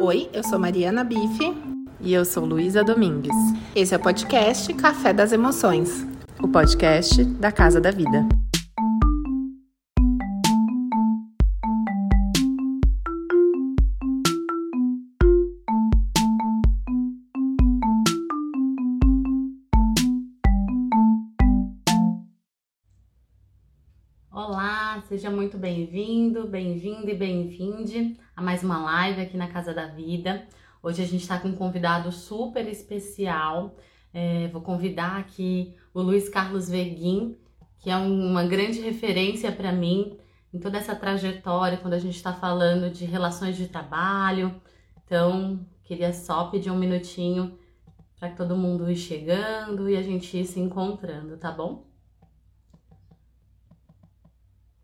Oi, eu sou Mariana Bife. E eu sou Luísa Domingues. Esse é o podcast Café das Emoções o podcast da Casa da Vida. Muito bem-vindo, bem-vindo e bem-vinde a mais uma live aqui na Casa da Vida. Hoje a gente está com um convidado super especial. É, vou convidar aqui o Luiz Carlos Veguin, que é uma grande referência para mim em toda essa trajetória quando a gente está falando de relações de trabalho. Então, queria só pedir um minutinho para que todo mundo ir chegando e a gente ir se encontrando, tá bom?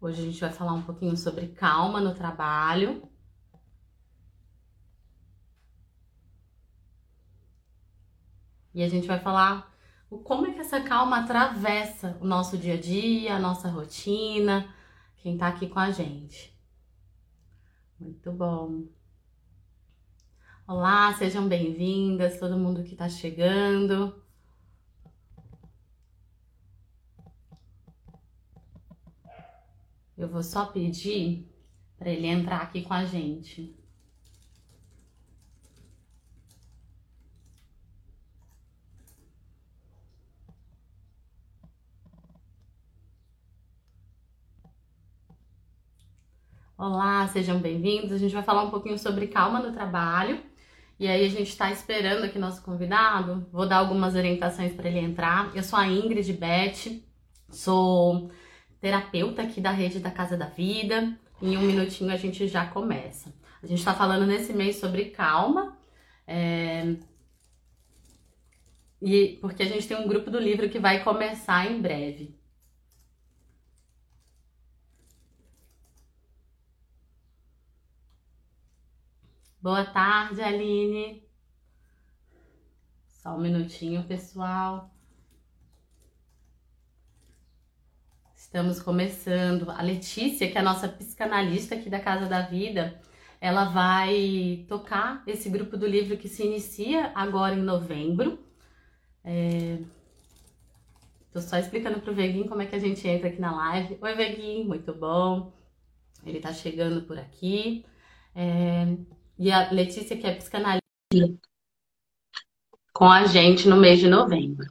Hoje a gente vai falar um pouquinho sobre calma no trabalho. E a gente vai falar como é que essa calma atravessa o nosso dia a dia, a nossa rotina, quem tá aqui com a gente. Muito bom. Olá, sejam bem-vindas, todo mundo que tá chegando. Eu vou só pedir para ele entrar aqui com a gente. Olá, sejam bem-vindos. A gente vai falar um pouquinho sobre calma no trabalho. E aí a gente está esperando aqui nosso convidado. Vou dar algumas orientações para ele entrar. Eu sou a Ingrid Beth, sou terapeuta aqui da rede da Casa da Vida. Em um minutinho a gente já começa. A gente está falando nesse mês sobre calma. É... E porque a gente tem um grupo do livro que vai começar em breve. Boa tarde, Aline. Só um minutinho, pessoal. Estamos começando. A Letícia, que é a nossa psicanalista aqui da Casa da Vida, ela vai tocar esse grupo do livro que se inicia agora em novembro. É... Tô só explicando pro Veguinho como é que a gente entra aqui na live. Oi, Veguinho, muito bom. Ele tá chegando por aqui. É... E a Letícia, que é psicanalista, com a gente no mês de novembro.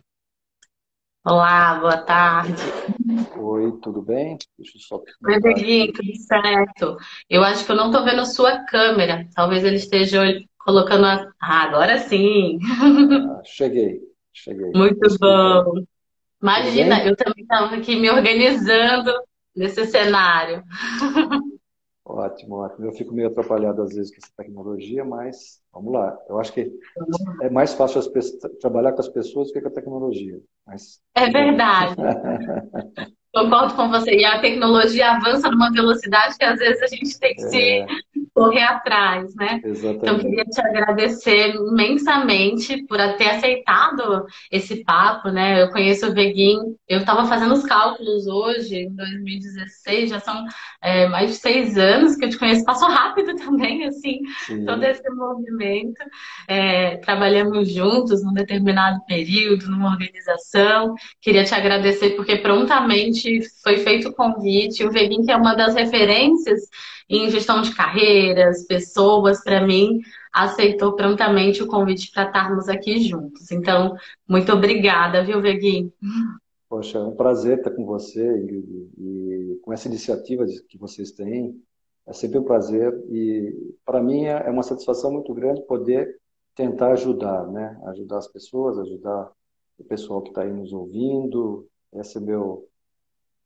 Olá, boa tarde. Oi, tudo bem? Deixa eu só. Oi, Beguinho, tudo certo. Eu acho que eu não estou vendo sua câmera. Talvez ele esteja colocando a. Ah, agora sim. Ah, cheguei, cheguei. Muito bom. Imagina, eu também estava aqui me organizando nesse cenário. Ótimo, ótimo. Eu fico meio atrapalhado às vezes com essa tecnologia, mas vamos lá. Eu acho que é mais fácil trabalhar com as pessoas do que com a tecnologia. Mas... É verdade. Concordo com você. E a tecnologia avança numa velocidade que às vezes a gente tem que é... se correr atrás, né? Exatamente. Então, queria te agradecer imensamente por ter aceitado esse papo, né? Eu conheço o Veguin, eu estava fazendo os cálculos hoje, em 2016, já são é, mais de seis anos que eu te conheço. Passou rápido também, assim, Sim. todo esse movimento. É, trabalhamos juntos num determinado período, numa organização. Queria te agradecer porque prontamente foi feito o convite. O Veguin, que é uma das referências em gestão de carreiras, pessoas, para mim, aceitou prontamente o convite para estarmos aqui juntos. Então, muito obrigada, viu, Vegui? Poxa, é um prazer estar com você e, e, com essa iniciativa que vocês têm. É sempre um prazer e, para mim, é, é uma satisfação muito grande poder tentar ajudar, né? Ajudar as pessoas, ajudar o pessoal que está aí nos ouvindo. Esse é meu,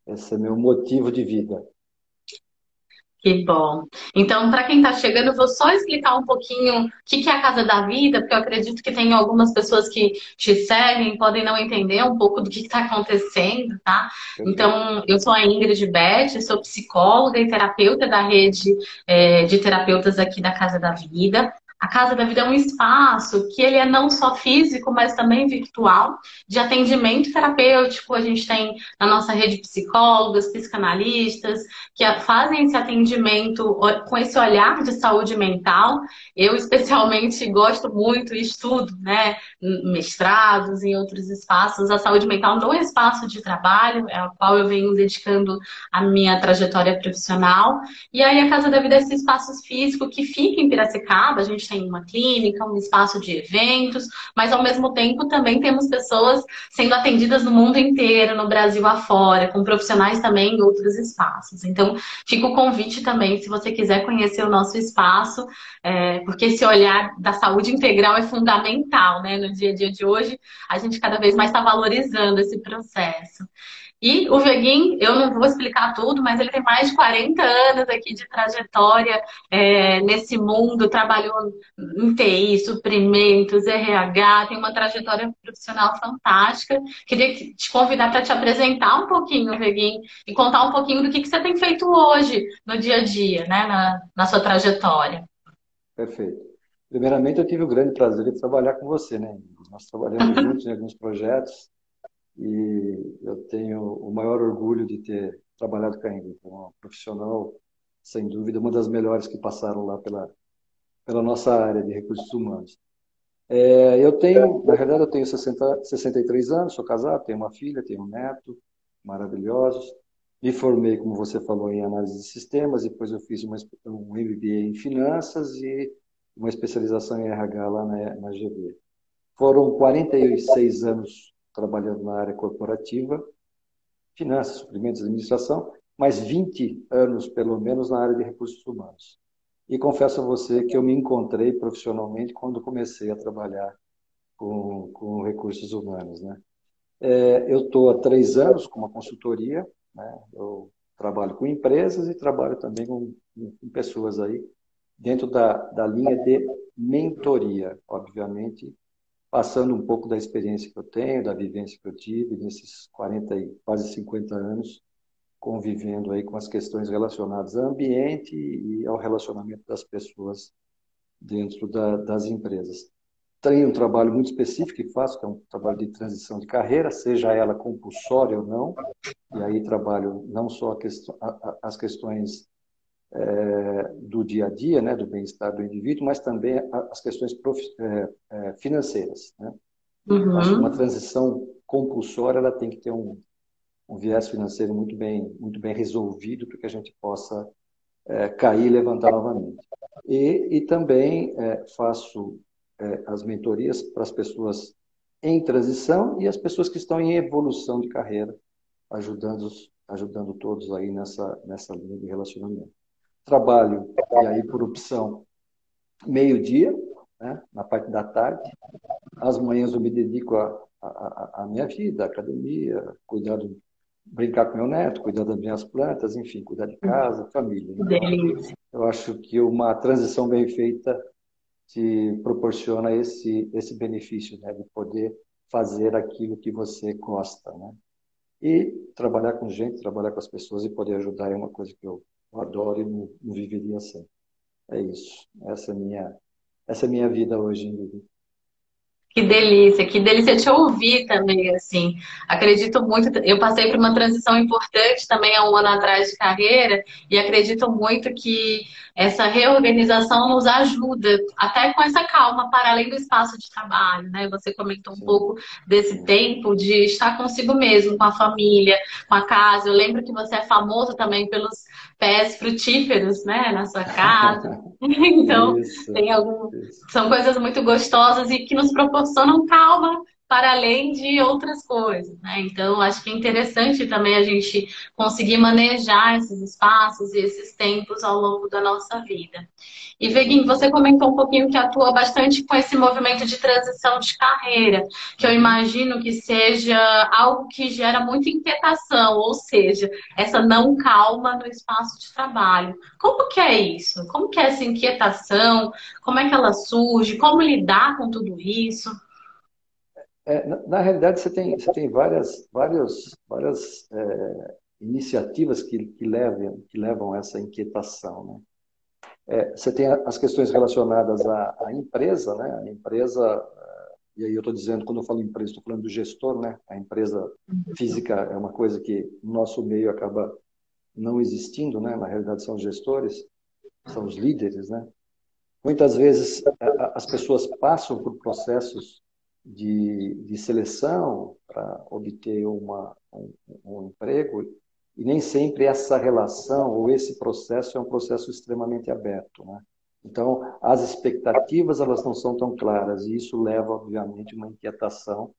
esse é meu motivo de vida. Que bom. Então, para quem está chegando, eu vou só explicar um pouquinho o que, é a Casa da Vida, porque eu acredito que tem algumas pessoas que te seguem podem não entender um pouco do que está acontecendo, tá? Então, eu sou a Ingrid Beth, sou psicóloga e terapeuta da rede é, de terapeutas aqui da Casa da Vida. A Casa da Vida é um espaço que ele é não só físico, mas também virtual, de atendimento terapêutico. A gente tem na nossa rede psicólogas, psicanalistas, que fazem esse atendimento com esse olhar de saúde mental. Eu, especialmente, gosto muito e estudo, né, mestrados em outros espaços. A saúde mental no espaço de trabalho, é ao qual eu venho dedicando a minha trajetória profissional. E aí, a Casa da Vida é esse espaço físico que fica em Piracicaba. A gente tem uma clínica, um espaço de eventos, mas ao mesmo tempo também temos pessoas sendo atendidas no mundo inteiro, no Brasil afora, com profissionais também em outros espaços. Então, fica o convite também, se você quiser conhecer o nosso espaço, é, porque esse olhar da saúde integral é fundamental, né? No dia a dia de hoje, a gente cada vez mais está valorizando esse processo. E o Veguin, eu não vou explicar tudo, mas ele tem mais de 40 anos aqui de trajetória é, nesse mundo, trabalhou em TI, suprimentos, RH, tem uma trajetória profissional fantástica. Queria te convidar para te apresentar um pouquinho, Veguin, e contar um pouquinho do que, que você tem feito hoje, no dia a dia, né, na, na sua trajetória. Perfeito. Primeiramente, eu tive o grande prazer de trabalhar com você, né? Nós trabalhamos juntos em alguns projetos e eu tenho o maior orgulho de ter trabalhado com a Ingrid, uma profissional, sem dúvida, uma das melhores que passaram lá pela, pela nossa área de recursos humanos. É, eu tenho, na verdade, eu tenho 60, 63 anos, sou casado, tenho uma filha, tenho um neto, maravilhosos. Me formei, como você falou, em análise de sistemas, depois eu fiz uma, um MBA em finanças e uma especialização em RH lá na, na GV. Foram 46 anos trabalhando na área corporativa, finanças, suprimentos, administração, mais 20 anos, pelo menos, na área de recursos humanos. E confesso a você que eu me encontrei profissionalmente quando comecei a trabalhar com, com recursos humanos. Né? É, eu estou há três anos com uma consultoria, né? eu trabalho com empresas e trabalho também com, com pessoas aí dentro da, da linha de mentoria, obviamente, passando um pouco da experiência que eu tenho, da vivência que eu tive nesses 40 e quase 50 anos, convivendo aí com as questões relacionadas ao ambiente e ao relacionamento das pessoas dentro da, das empresas. Tenho um trabalho muito específico que faço, que é um trabalho de transição de carreira, seja ela compulsória ou não, e aí trabalho não só as questões é, do dia a dia, né, do bem-estar do indivíduo, mas também as questões prof, é, é, financeiras. Né? Uhum. Acho que uma transição compulsória ela tem que ter um, um viés financeiro muito bem, muito bem resolvido para que a gente possa é, cair e levantar novamente. E, e também faço as mentorias para as pessoas em transição e as pessoas que estão em evolução de carreira, ajudando, ajudando todos aí nessa, nessa linha de relacionamento trabalho, e aí por opção, meio-dia, né, na parte da tarde. As manhãs eu me dedico à minha vida, à academia, cuidar do, brincar com meu neto, cuidar das minhas plantas, enfim, cuidar de casa, família. Delícia. Eu acho que uma transição bem feita te proporciona esse, esse benefício, né, de poder fazer aquilo que você gosta, né? E trabalhar com gente, trabalhar com as pessoas e poder ajudar é uma coisa que eu eu adoro e não, não viveria sem. É isso. Essa é minha, essa é minha vida hoje, Ingrid. Que delícia, que delícia te ouvir também, assim. Acredito muito, eu passei por uma transição importante também há um ano atrás de carreira e acredito muito que essa reorganização nos ajuda, até com essa calma, para além do espaço de trabalho, né? Você comentou um pouco desse tempo de estar consigo mesmo, com a família, com a casa. Eu lembro que você é famoso também pelos pés frutíferos, né, na sua casa. então, isso, tem algum... são coisas muito gostosas e que nos proporcionam calma para além de outras coisas, né? Então, acho que é interessante também a gente conseguir manejar esses espaços e esses tempos ao longo da nossa vida. E, Veguin, você comentou um pouquinho que atua bastante com esse movimento de transição de carreira, que eu imagino que seja algo que gera muita inquietação, ou seja, essa não calma no espaço de trabalho. Como que é isso? Como que é essa inquietação? Como é que ela surge? Como lidar com tudo isso? É, na, na, realidade, você tem, você tem várias, várias, várias é, iniciativas que, que, levam, que levam a essa inquietação. Né? É, você tem as questões relacionadas à, à empresa, né? A empresa, e aí eu estou dizendo, quando eu falo empresa, estou falando do gestor, né? A empresa uhum. física é uma coisa que no nosso meio acaba não existindo, né? Na realidade são os gestores, são os líderes, né? Muitas vezes as pessoas passam por processos de, de seleção para obter uma, um, um emprego e nem sempre essa relação ou esse processo é um processo extremamente aberto, né? Então, as expectativas elas não são tão claras e isso leva, obviamente, uma inquietação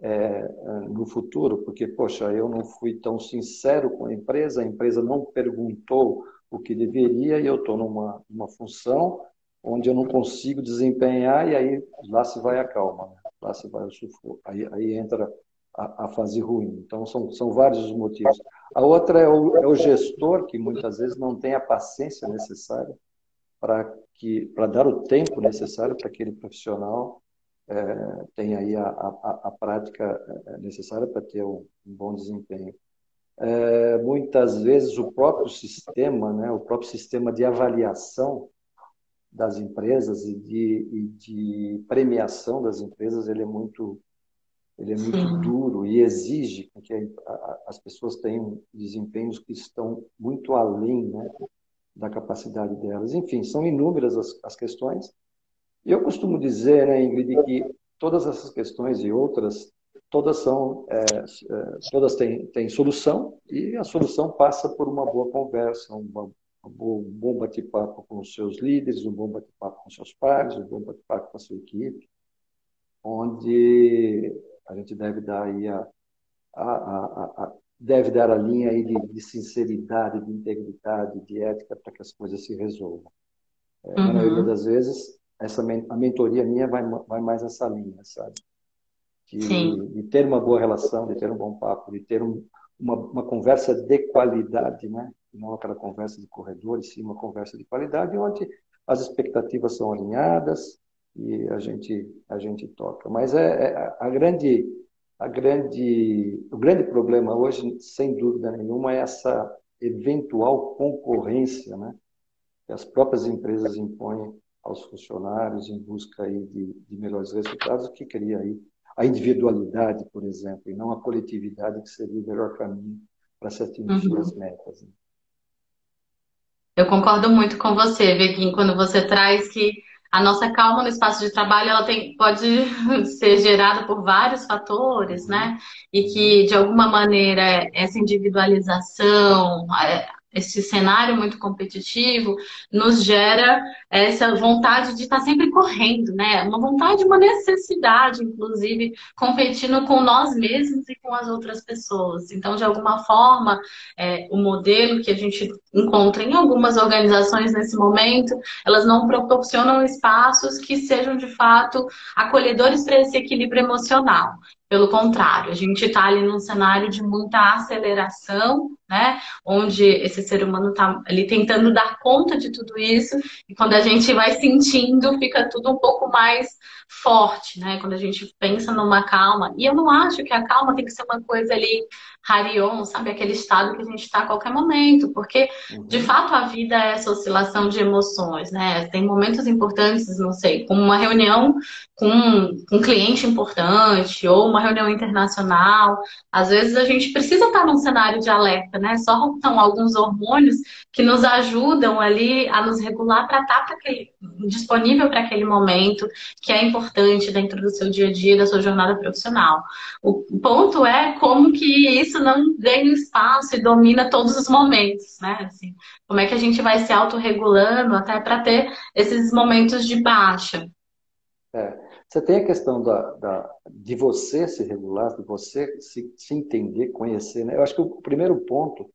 é, no futuro, porque, poxa, eu não fui tão sincero com a empresa, a empresa não perguntou o que deveria e eu estou numa, numa função onde eu não consigo desempenhar e aí lá se vai a calma, né? Lá se vai o sufoco, aí, aí entra a, a, fase ruim. Então, são, são vários os motivos. A outra é o, é o gestor, que muitas vezes não tem a paciência necessária para que para dar o tempo necessário para aquele profissional é, tenha aí a, a, a prática é, necessária para ter um, um bom desempenho. É, muitas vezes o próprio sistema, né, o próprio sistema de avaliação das empresas e de, e de premiação das empresas, ele é muito ele é muito Sim. duro e exige que as pessoas tenham desempenhos que estão muito além né, da capacidade delas. Enfim, são inúmeras as, as questões. E eu costumo dizer, né, Ingrid, que todas essas questões e outras, todas são, é, é, todas têm, têm solução e a solução passa por uma boa conversa, uma, um bom bate-papo com os seus líderes, um bom bate-papo com seus pares, um bom bate-papo com a sua equipe, onde a gente deve dar aí a, a, a, a deve dar a linha aí de, de, sinceridade, de integridade, de ética para que as coisas se resolvam. É, uhum. Na maioria das vezes, essa a mentoria minha vai, vai mais nessa linha, sabe? De, de, ter uma boa relação, de ter um bom papo, de ter um, uma, uma conversa de qualidade, né? Não aquela conversa de corredores, sim uma conversa de qualidade, onde as expectativas são alinhadas e a gente a gente toca. Mas é, é a grande a grande, o grande problema hoje, sem dúvida nenhuma, é essa eventual concorrência né, que as próprias empresas impõem aos funcionários em busca aí de, de melhores resultados, que cria aí a individualidade, por exemplo, e não a coletividade, que seria o melhor caminho para se atingir uhum. as metas. Né? Eu concordo muito com você, Veguinho, quando você traz que a nossa calma no espaço de trabalho ela tem, pode ser gerada por vários fatores, né? E que, de alguma maneira, essa individualização, esse cenário muito competitivo nos gera essa vontade de estar sempre correndo, né? Uma vontade, uma necessidade, inclusive, competindo com nós mesmos e com as outras pessoas. Então, de alguma forma, é, o modelo que a gente encontra em algumas organizações nesse momento, elas não proporcionam espaços que sejam de fato acolhedores para esse equilíbrio emocional. Pelo contrário, a gente está ali num cenário de muita aceleração, né? Onde esse ser humano está ali tentando dar conta de tudo isso, e quando a gente vai sentindo, fica tudo um pouco mais forte, né? Quando a gente pensa numa calma. E eu não acho que a calma tem que ser uma coisa ali Harion, sabe? Aquele estado que a gente está a qualquer momento, porque uhum. de fato a vida é essa oscilação de emoções, né? Tem momentos importantes, não sei, como uma reunião com um cliente importante ou uma reunião internacional. Às vezes a gente precisa estar num cenário de alerta, né? Só são alguns hormônios que nos ajudam ali a nos regular para estar pra aquele, disponível para aquele momento que é importante dentro do seu dia a dia, da sua jornada profissional. O ponto é como que isso não ganha espaço e domina todos os momentos, né? Assim, como é que a gente vai se autorregulando até para ter esses momentos de baixa. É. Você tem a questão da, da, de você se regular, de você se, se entender, conhecer. Né? Eu acho que o primeiro ponto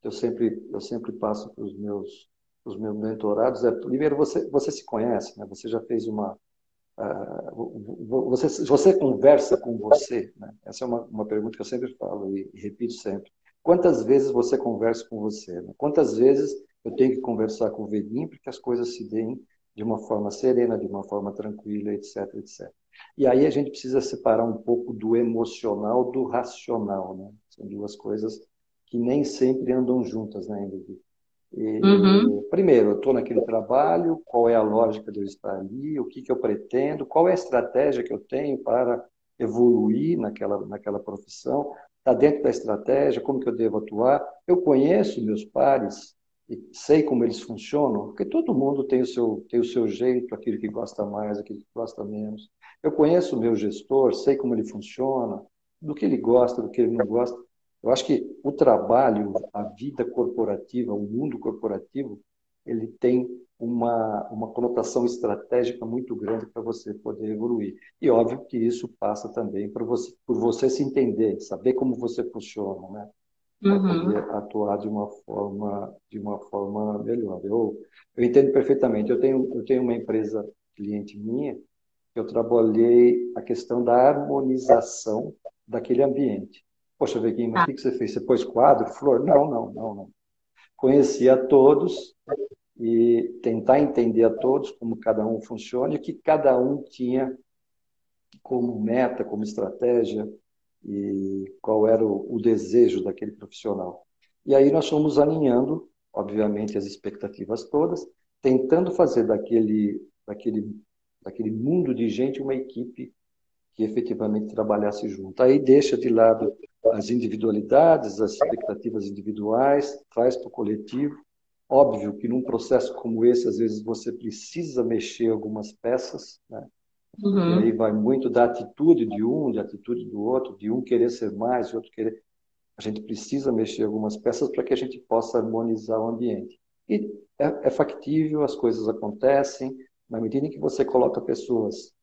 que eu sempre, eu sempre passo para os meus, meus mentorados é, primeiro, você, você se conhece, né? você já fez uma, Uh, você, você conversa com você? Né? Essa é uma, uma pergunta que eu sempre falo e, e, repito sempre. Quantas vezes você conversa com você? Né? Quantas vezes eu tenho que conversar com o velhinho para que as coisas se deem de uma forma serena, de uma forma tranquila, etc, etc. E aí a gente precisa separar um pouco do emocional do racional, né? São duas coisas que nem sempre andam juntas, né, E, uhum. Primeiro, eu estou naquele trabalho, qual é a lógica de eu estar ali, o que, que eu pretendo, qual é a estratégia que eu tenho para evoluir naquela, naquela profissão, está dentro da estratégia, como que eu devo atuar. Eu conheço meus pares e sei como eles funcionam, porque todo mundo tem o seu, tem o seu jeito, aquilo que gosta mais, aquilo que gosta menos. Eu conheço o meu gestor, sei como ele funciona, do que ele gosta, do que ele não gosta. Eu acho que o trabalho, a vida corporativa, o mundo corporativo, ele tem uma, uma conotação estratégica muito grande para você poder evoluir. E óbvio que isso passa também por você, por você se entender, saber como você funciona, né? Para uhum. poder atuar de uma forma, de uma forma melhor. Eu, eu entendo perfeitamente. Eu tenho, eu tenho uma empresa cliente minha eu trabalhei a questão da harmonização daquele ambiente. Poxa, Veguinho, mas o que você fez? Você pôs quadro, flor? Não, não, não, não. Conhecia a todos e tentar entender a todos como cada um funciona e o que cada um tinha como meta, como estratégia e qual era o, o desejo daquele profissional. E aí nós fomos alinhando, obviamente, as expectativas todas, tentando fazer daquele, daquele daquele mundo de gente, uma equipe que efetivamente trabalhasse junto. Aí deixa de lado as individualidades, as expectativas individuais, traz para o coletivo. Óbvio que num processo como esse, às vezes você precisa mexer algumas peças, né? Uhum. E aí vai muito da atitude de um, da atitude do outro, de um querer ser mais, de outro querer. A gente precisa mexer algumas peças para que a gente possa harmonizar o ambiente. E é, é factível, as coisas acontecem, na medida em que você coloca pessoas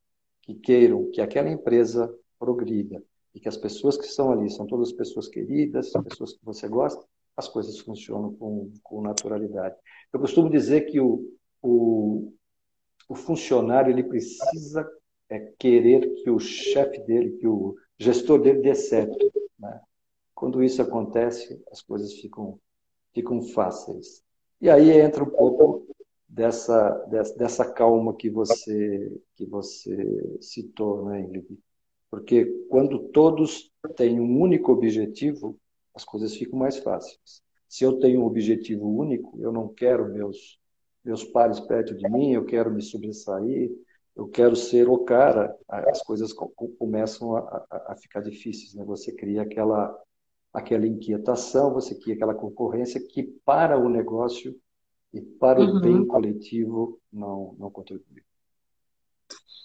que queiram que aquela empresa progrida e que as pessoas que estão ali são todas pessoas queridas, pessoas que você gosta, as coisas funcionam com, com naturalidade. Eu costumo dizer que o, o, o funcionário ele precisa é, querer que o chefe dele, que o gestor dele dê certo. Né? Quando isso acontece, as coisas ficam, ficam fáceis. E aí entra um pouco dessa, dessa, dessa calma que você, que você citou, né, Ingrid? Porque quando todos têm um único objetivo, as coisas ficam mais fáceis. Se eu tenho um objetivo único, eu não quero meus, meus pares perto de mim, eu quero me sobressair, eu quero ser o cara, as coisas começam a, a, a ficar difíceis. Né? Você cria aquela, aquela inquietação, você cria aquela concorrência que para o negócio e para uhum. o bem coletivo não, não contribui.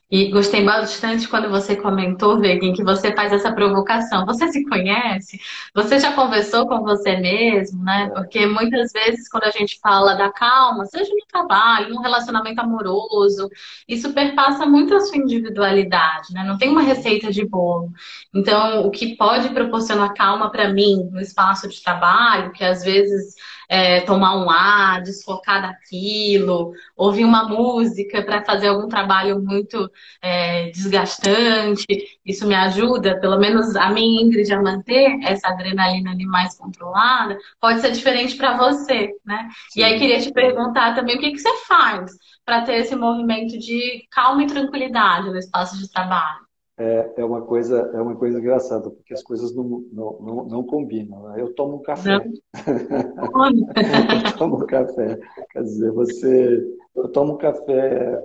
E gostei bastante quando você comentou, Vegan, que você faz essa provocação. Você se conhece? Você já conversou com você mesmo, né? É. Porque muitas vezes, quando a gente fala da calma, seja no trabalho, no relacionamento amoroso, isso perpassa muito a sua individualidade, né? Não tem uma receita de bolo. Então, o que pode proporcionar calma para mim no espaço de trabalho, que às vezes é, tomar um ar, desfocar daquilo, ouvir uma música para fazer algum trabalho muito é, desgastante. Isso me ajuda, pelo menos a minha Ingrid, a manter essa adrenalina ali mais controlada. Pode ser diferente para você, né? Sim. E aí queria te perguntar também o que, que você faz para ter esse movimento de calma e tranquilidade no espaço de trabalho é, é, uma coisa é uma coisa engraçada porque as coisas não, não, não, não combinam. Né? Eu tomo um café. eu tomo um café. Quer dizer, você eu tomo um café,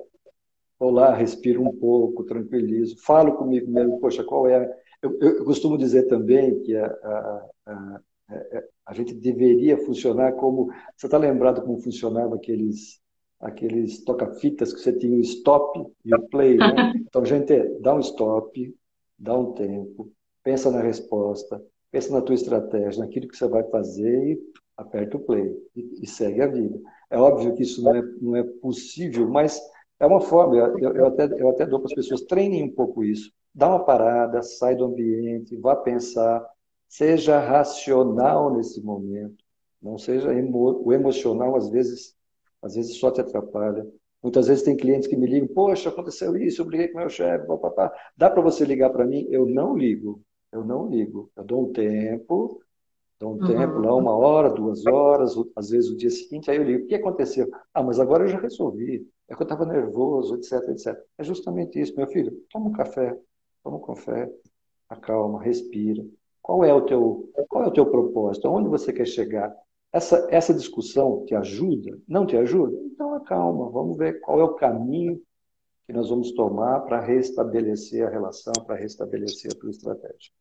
vou lá, respiro um pouco, tranquilizo, falo comigo mesmo. Poxa, qual é? Eu, eu costumo dizer também que a, a, a, a gente deveria funcionar como você está lembrado como funcionava aqueles aqueles toca-fitas que você tinha o stop e o play. Né? Então, gente, dá um stop, dá um tempo, pensa na resposta, pensa na tua estratégia, naquilo que você vai fazer e aperta o play e, e segue a vida. É óbvio que isso não é, não é possível, mas é uma forma. Eu, eu, até, eu até dou para as pessoas, treinem um pouco isso. Dá uma parada, sai do ambiente, vá pensar, seja racional nesse momento, não seja emo, o emocional, às vezes às vezes só te atrapalha. Muitas vezes tem clientes que me ligam, poxa, aconteceu isso, eu briguei com meu chefe, papapá. Dá para você ligar para mim? Eu não ligo, eu não ligo. Eu dou um tempo, dou um uhum. tempo lá, uma hora, duas horas, às vezes o dia seguinte, aí eu ligo, o que aconteceu? Ah, mas agora eu já resolvi, é que eu estava nervoso, etc, etc. É justamente isso, meu filho, toma um café, toma um café, acalma, respira. Qual é o teu, qual é o teu propósito? Aonde você quer chegar? Essa, essa discussão te ajuda? Não te ajuda? Então acalma, vamos ver qual é o caminho que nós vamos tomar para restabelecer a relação, para restabelecer a tua estratégia.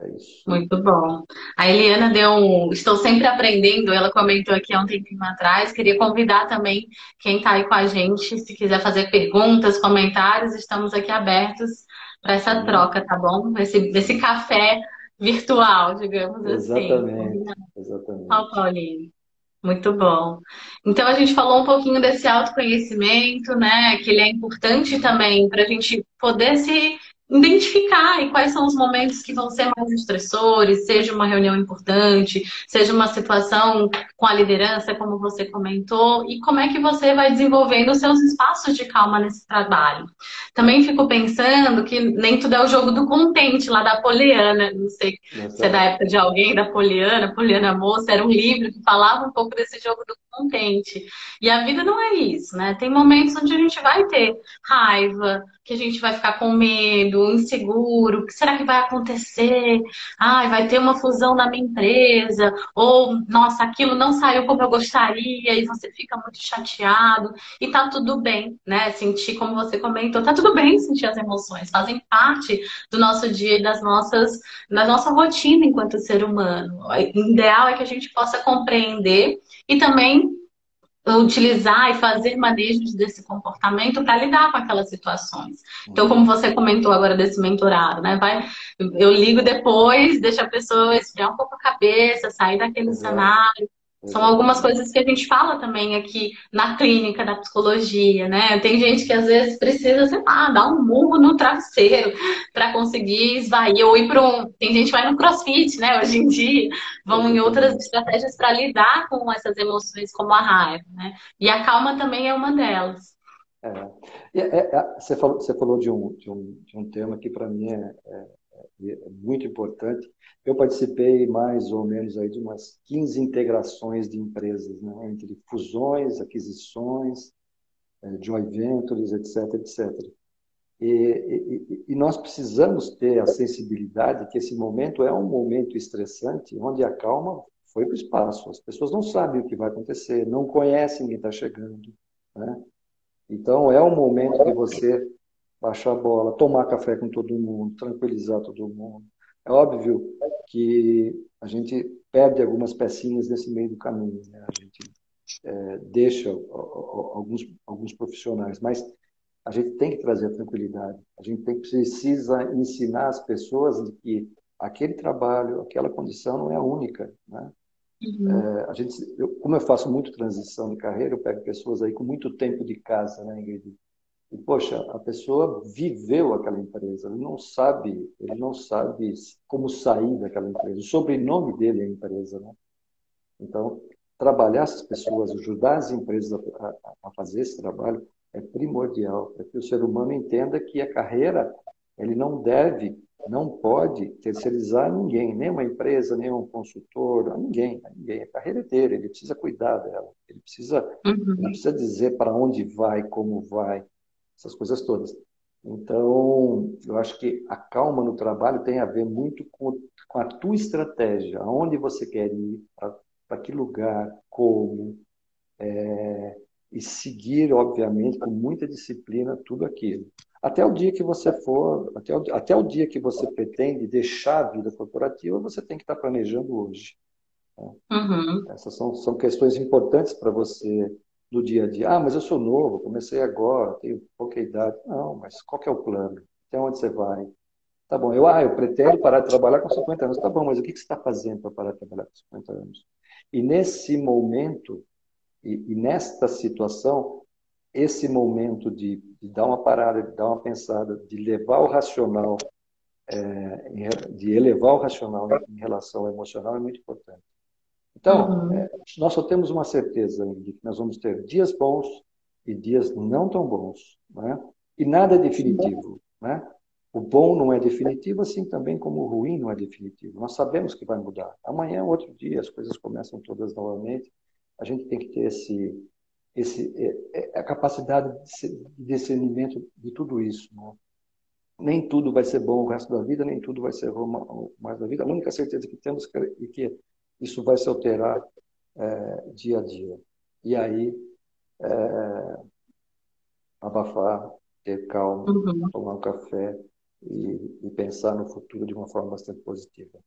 É isso. Muito bom. A Eliana deu um. Estou sempre aprendendo, ela comentou aqui há um tempinho atrás. Queria convidar também quem está aí com a gente, se quiser fazer perguntas, comentários, estamos aqui abertos para essa uhum. troca, tá bom? Esse, esse café virtual, digamos assim. Exatamente. Exatamente. Ó, Paulinho. Muito bom. Então a gente falou um pouquinho desse autoconhecimento, né? Que ele é importante também para a gente poder se identificar e quais são os momentos que vão ser mais estressores, seja uma reunião importante, seja uma situação com a liderança, como você comentou, e como é que você vai desenvolvendo os seus espaços de calma nesse trabalho. Também fico pensando que nem tudo é o jogo do contente lá da Poliana, não sei se é da época de alguém da Poliana, Poliana Moça, era um livro que falava um pouco desse jogo do contente. E a vida não é isso, né? Tem momentos onde a gente vai ter raiva, que a gente vai ficar com medo, inseguro, o que será que vai acontecer? Ai, vai ter uma fusão na minha empresa, ou nossa, aquilo não saiu como eu gostaria, e você fica muito chateado, e tá tudo bem, né? Sentir, como você comentou, tá tudo bem sentir as emoções, fazem parte do nosso dia e das nossas, da nossa rotina enquanto ser humano. O ideal é que a gente possa compreender e também utilizar e fazer manejos desse comportamento para lidar com aquelas situações. Então, como você comentou agora desse mentorado, né? Vai, eu ligo depois, deixa a pessoa esfriar um pouco a cabeça, sair daquele cenário, são algumas coisas que a gente fala também aqui na clínica da psicologia, né? Tem gente que às vezes precisa, sei lá, dar um murro no travesseiro para conseguir esvair, ou ir para um. Tem gente que vai no crossfit, né? Hoje em dia, vão em outras estratégias para lidar com essas emoções, como a raiva, né? E a calma também é uma delas. É. É, é, você, falou, você falou de um, de um, de um tema que para mim é, é é muito importante. Eu participei mais ou menos aí de umas 15 integrações de empresas, né, entre fusões, aquisições, é, joint ventures, etc, etc. E, e, e, nós precisamos ter a sensibilidade que esse momento é um momento estressante, onde a calma foi para o espaço. As pessoas não sabem o que vai acontecer, não conhecem quem está chegando. Né? Então, é um momento que você baixar a bola, tomar café com todo mundo, tranquilizar todo mundo. É óbvio que a gente perde algumas pecinhas nesse meio do caminho, né? a gente é, deixa alguns, alguns profissionais, mas a gente tem que trazer a tranquilidade, a gente tem, precisa ensinar as pessoas de que aquele trabalho, aquela condição não é a única, né? Uhum. É, a gente, eu, como eu faço muito transição de carreira, eu pego pessoas aí com muito tempo de casa, né, Ingrid? E, poxa, a pessoa viveu aquela empresa, ele não sabe, ele não sabe como sair daquela empresa. O sobrenome dele é empresa, né? Então, trabalhar essas pessoas, ajudar as empresas a, a, fazer esse trabalho é primordial para que o ser humano entenda que a carreira ele não deve, não pode terceirizar ninguém, nem uma empresa, nem um consultor, a ninguém, a ninguém. A carreira é dele, ele precisa cuidar dela, ele precisa, uhum. ele precisa dizer para onde vai, como vai, essas coisas todas. Então, eu acho que a calma no trabalho tem a ver muito com, com a tua estratégia, aonde você quer ir, para que lugar, como, é, e seguir, obviamente, com muita disciplina tudo aquilo. Até o dia que você for, até o, até o dia que você pretende deixar a vida corporativa, você tem que estar planejando hoje. Né? Uhum. Essas são, são questões importantes para você do dia a dia. Ah, mas eu sou novo, comecei agora, tenho pouca idade. Não, mas qual é o plano? Até onde você vai? Tá bom, eu, ah, eu pretendo parar de trabalhar com 50 anos. Tá bom, mas o que você está fazendo para parar de trabalhar com 50 anos? E nesse momento, e, e nesta situação, esse momento de, de, dar uma parada, de dar uma pensada, de levar o racional, é, de elevar o racional em relação ao emocional é muito importante. Então, uhum. é, nós só temos uma certeza de que nós vamos ter dias bons e dias não tão bons. Né? E nada é definitivo. Né? O bom não é definitivo, assim também como o ruim não é definitivo. Nós sabemos que vai mudar. Amanhã é outro dia, as coisas começam todas novamente. A gente tem que ter esse, esse, é, é, a capacidade de discernimento de tudo isso. Né? Nem tudo vai ser bom o resto da vida, nem tudo vai ser bom o mais da vida. A única certeza que temos é que isso vai se alterar é, dia a dia. E aí, é, abafar, ter calma, uhum. tomar um café e, e pensar no futuro de uma forma bastante positiva.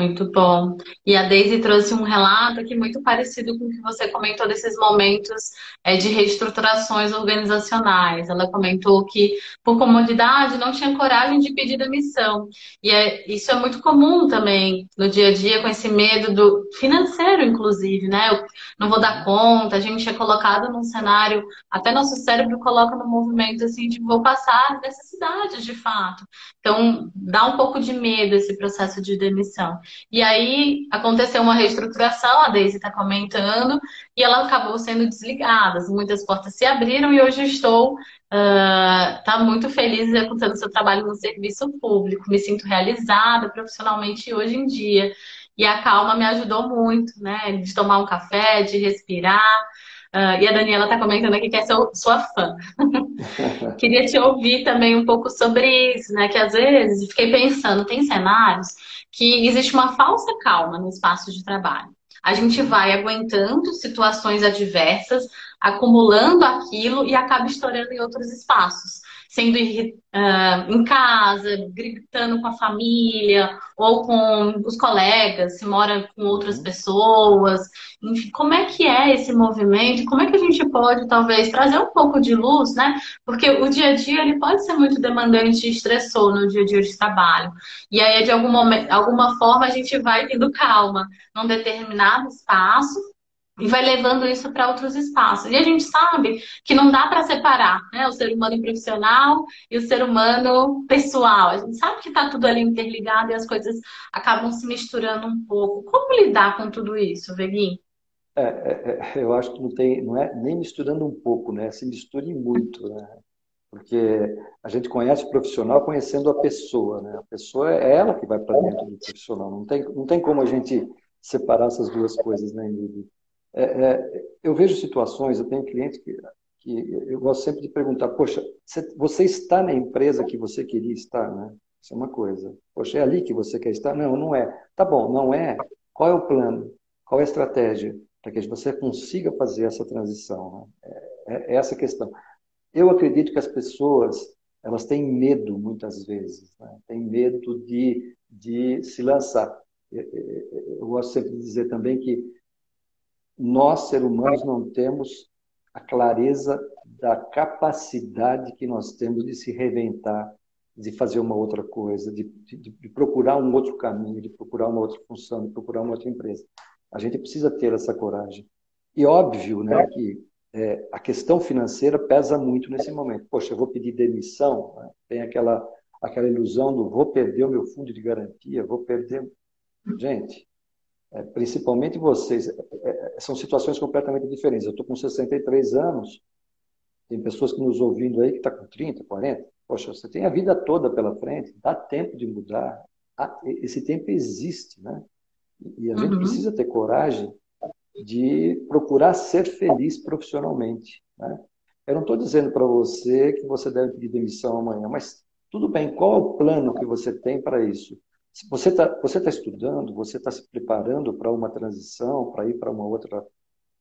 Muito bom. E a Daisy trouxe um relato aqui muito parecido com o que você comentou desses momentos é, de reestruturações organizacionais. Ela comentou que, por comodidade, não tinha coragem de pedir demissão. E é, isso é muito comum também no dia a dia, com esse medo do financeiro, inclusive, né? Eu não vou dar conta, a gente é colocado num cenário, até nosso cérebro coloca no movimento assim de vou passar necessidade de fato. Então, dá um pouco de medo esse processo de demissão. E aí aconteceu uma reestruturação, a Daisy está comentando, e ela acabou sendo desligada. Muitas portas se abriram e hoje estou uh, tá muito feliz executando seu trabalho no serviço público. Me sinto realizada profissionalmente hoje em dia. E a calma me ajudou muito, né? De tomar um café, de respirar. Uh, e a Daniela está comentando aqui que é seu, sua fã. Queria te ouvir também um pouco sobre isso, né? Que às vezes fiquei pensando, tem cenários que existe uma falsa calma no espaço de trabalho. A gente vai aguentando situações adversas, acumulando aquilo e acaba estourando em outros espaços sendo uh, em casa, gritando com a família ou com os colegas, se mora com outras uhum. pessoas. Enfim, como é que é esse movimento? Como é que a gente pode, talvez, trazer um pouco de luz, né? Porque o dia a dia ele pode ser muito demandante e estressor no dia a dia de trabalho. E aí, de algum momento, alguma forma, a gente vai tendo calma num determinado espaço e vai levando isso para outros espaços. E a gente sabe que não dá para separar né, o ser humano profissional e o ser humano pessoal. A gente sabe que está tudo ali interligado e as coisas acabam se misturando um pouco. Como lidar com tudo isso, Veguinho? É, é, é, eu acho que não tem, não é nem misturando um pouco, né? Se misture muito, né? Porque a gente conhece o profissional conhecendo a pessoa, né? A pessoa é ela que vai para dentro do profissional. Não tem, não tem como a gente separar essas duas coisas, né, Ingrid? É, é, eu vejo situações, eu tenho clientes que, que eu gosto sempre de perguntar, poxa, você está na empresa que você queria estar, né? Isso é uma coisa. Poxa, é ali que você quer estar? Não, não é. Tá bom, não é. Qual é o plano? Qual é a estratégia para que você consiga fazer essa transição? Né? É, é essa questão. Eu acredito que as pessoas elas têm medo muitas vezes, né? têm medo de, de se lançar. Eu gosto sempre de dizer também que nós, seres humanos, não temos a clareza da capacidade que nós temos de se reinventar, de fazer uma outra coisa, de, de, de, procurar um outro caminho, de procurar uma outra função, de procurar uma outra empresa. A gente precisa ter essa coragem. E óbvio né, que é, a questão financeira pesa muito nesse momento. Poxa, eu vou pedir demissão, né? tem aquela, aquela ilusão do vou perder o meu fundo de garantia, vou perder. Gente, é, principalmente vocês, é, é, são situações completamente diferentes. Eu estou com 63 anos, tem pessoas que nos ouvindo aí que estão tá com 30, 40. Poxa, você tem a vida toda pela frente, dá tempo de mudar. Esse tempo existe, né? E a gente uhum. precisa ter coragem de procurar ser feliz profissionalmente. Né? Eu não estou dizendo para você que você deve pedir demissão amanhã, mas tudo bem, qual é o plano que você tem para isso? Se você está você tá estudando, você está se preparando para uma transição, para ir para uma outra.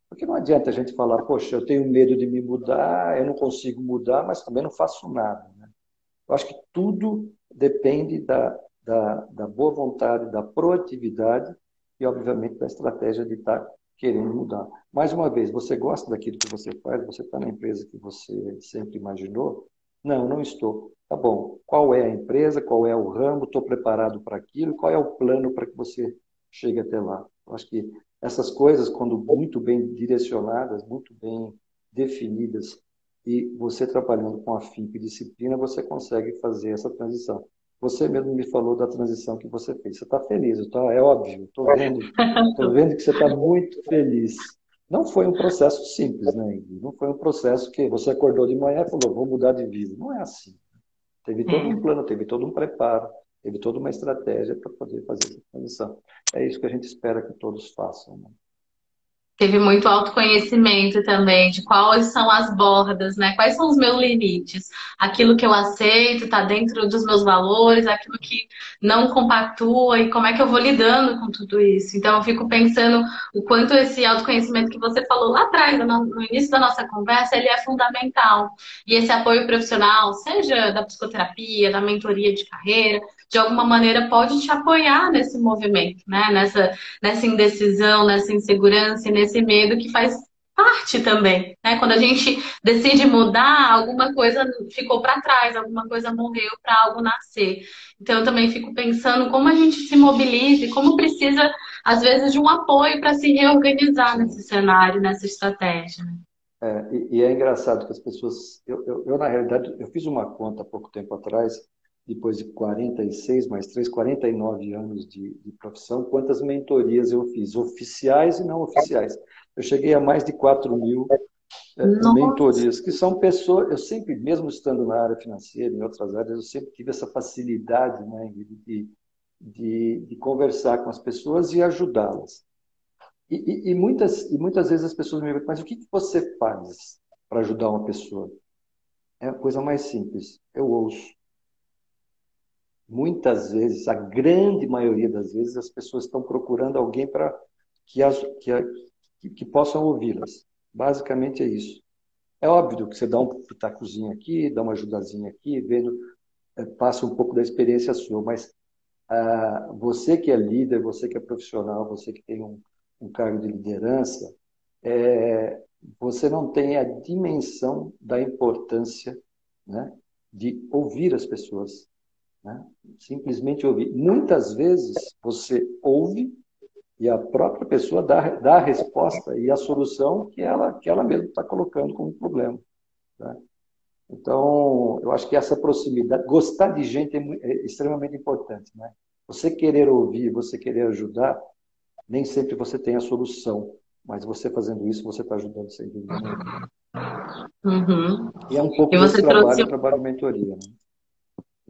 Porque não adianta a gente falar, poxa, eu tenho medo de me mudar, eu não consigo mudar, mas também não faço nada. Né? Eu acho que tudo depende da, da, da boa vontade, da proatividade e, obviamente, da estratégia de estar tá querendo mudar. Mais uma vez, você gosta daquilo que você faz? Você está na empresa que você sempre imaginou? Não, não estou. Tá bom, qual é a empresa, qual é o ramo, estou preparado para aquilo, qual é o plano para que você chegue até lá. Eu acho que essas coisas, quando muito bem direcionadas, muito bem definidas, e você trabalhando com afinco e disciplina, você consegue fazer essa transição. Você mesmo me falou da transição que você fez. Você está feliz, tô, é óbvio. Estou vendo, tô vendo que você está muito feliz. Não foi um processo simples, né, Não foi um processo que você acordou de manhã e falou, vou mudar de vida. Não é assim. Teve todo um hum. plano, teve todo um preparo, teve toda uma estratégia para poder fazer essa transição. É isso que a gente espera que todos façam. Né? Teve muito autoconhecimento também de quais são as bordas, né? Quais são os meus limites? Aquilo que eu aceito está dentro dos meus valores, aquilo que não compactua e como é que eu vou lidando com tudo isso. Então eu fico pensando o quanto esse autoconhecimento que você falou lá atrás, no início da nossa conversa, ele é fundamental. E esse apoio profissional, seja da psicoterapia, da mentoria de carreira, de alguma maneira pode te apoiar nesse movimento, né? Nessa, nessa indecisão, nessa insegurança e nesse medo que faz parte também, né? Quando a gente decide mudar, alguma coisa ficou para trás, alguma coisa morreu para algo nascer. Então eu também fico pensando como a gente se mobiliza e como precisa às vezes de um apoio para se reorganizar nesse cenário, nessa estratégia. Né? É, e, e, é engraçado que as pessoas, eu, eu, eu, na realidade eu fiz uma conta há pouco tempo atrás depois de 46 mais 3, 49 anos de, de, profissão, quantas mentorias eu fiz, oficiais e não oficiais. Eu cheguei a mais de 4 mil é, mentorias, que são pessoas, eu sempre, mesmo estando na área financeira, em outras áreas, eu sempre tive essa facilidade né, de, de, de conversar com as pessoas e ajudá-las. E, e, e, muitas, e muitas vezes as pessoas me perguntam, mas o que, que você faz para ajudar uma pessoa? É a coisa mais simples, eu ouço muitas vezes, a grande maioria das vezes, as pessoas estão procurando alguém para que, que, que possam ouvi-las. Basicamente é isso. É óbvio que você dá um pitacozinho aqui, dá uma ajudazinha aqui, vendo, é, passa um pouco da experiência sua, mas ah, você que é líder, você que é profissional, você que tem um, um cargo de liderança, é, você não tem a dimensão da importância né, de ouvir as pessoas, né? Simplesmente ouvir. Muitas vezes você ouve e a própria pessoa dá, dá a resposta e a solução que ela, que ela mesma está colocando como problema. Né? Então, eu acho que essa proximidade, gostar de gente é, é, extremamente importante. Né? Você querer ouvir, você querer ajudar, nem sempre você tem a solução, mas você fazendo isso, você está ajudando sem dúvida. Uhum. E é um pouco desse trabalho, trouxe... trabalho de mentoria. Né?